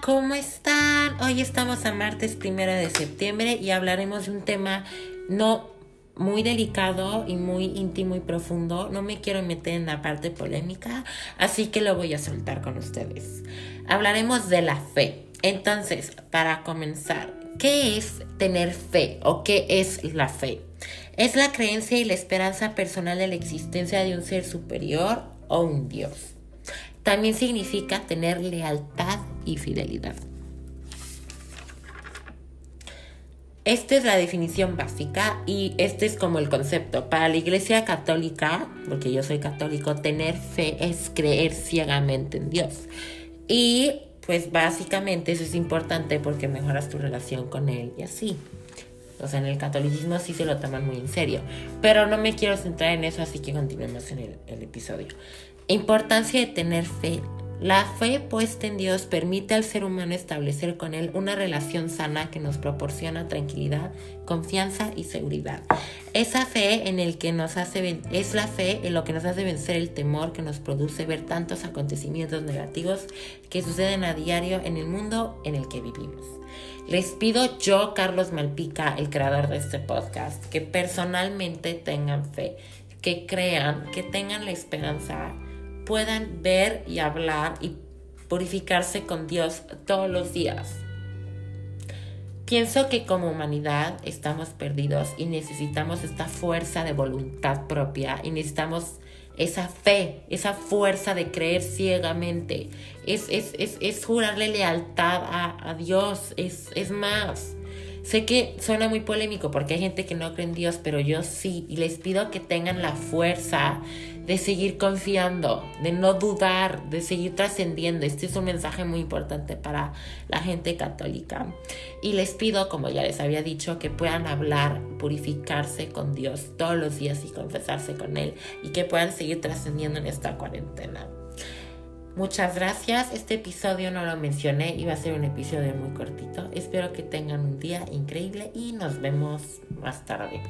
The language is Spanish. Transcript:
¿cómo están? Hoy estamos a martes primero de septiembre y hablaremos de un tema no muy delicado y muy íntimo y profundo. No me quiero meter en la parte polémica, así que lo voy a soltar con ustedes. Hablaremos de la fe. Entonces, para comenzar, ¿qué es tener fe o qué es la fe? Es la creencia y la esperanza personal de la existencia de un ser superior o un Dios. También significa tener lealtad y fidelidad. Esta es la definición básica y este es como el concepto. Para la Iglesia Católica, porque yo soy católico, tener fe es creer ciegamente en Dios. Y pues básicamente eso es importante porque mejoras tu relación con Él y así. O sea, en el catolicismo sí se lo toman muy en serio. Pero no me quiero centrar en eso, así que continuemos en el, el episodio. Importancia de tener fe. La fe puesta en Dios permite al ser humano establecer con Él una relación sana que nos proporciona tranquilidad, confianza y seguridad. Esa fe en el que nos hace es la fe en lo que nos hace vencer el temor que nos produce ver tantos acontecimientos negativos que suceden a diario en el mundo en el que vivimos. Les pido yo, Carlos Malpica, el creador de este podcast, que personalmente tengan fe, que crean, que tengan la esperanza puedan ver y hablar y purificarse con Dios todos los días. Pienso que como humanidad estamos perdidos y necesitamos esta fuerza de voluntad propia y necesitamos esa fe, esa fuerza de creer ciegamente. Es, es, es, es jurarle lealtad a, a Dios, es, es más. Sé que suena muy polémico porque hay gente que no cree en Dios, pero yo sí. Y les pido que tengan la fuerza de seguir confiando, de no dudar, de seguir trascendiendo. Este es un mensaje muy importante para la gente católica. Y les pido, como ya les había dicho, que puedan hablar, purificarse con Dios todos los días y confesarse con Él y que puedan seguir trascendiendo en esta cuarentena. Muchas gracias. Este episodio no lo mencioné, iba a ser un episodio muy cortito. Espero que tengan un día increíble y nos vemos más tarde.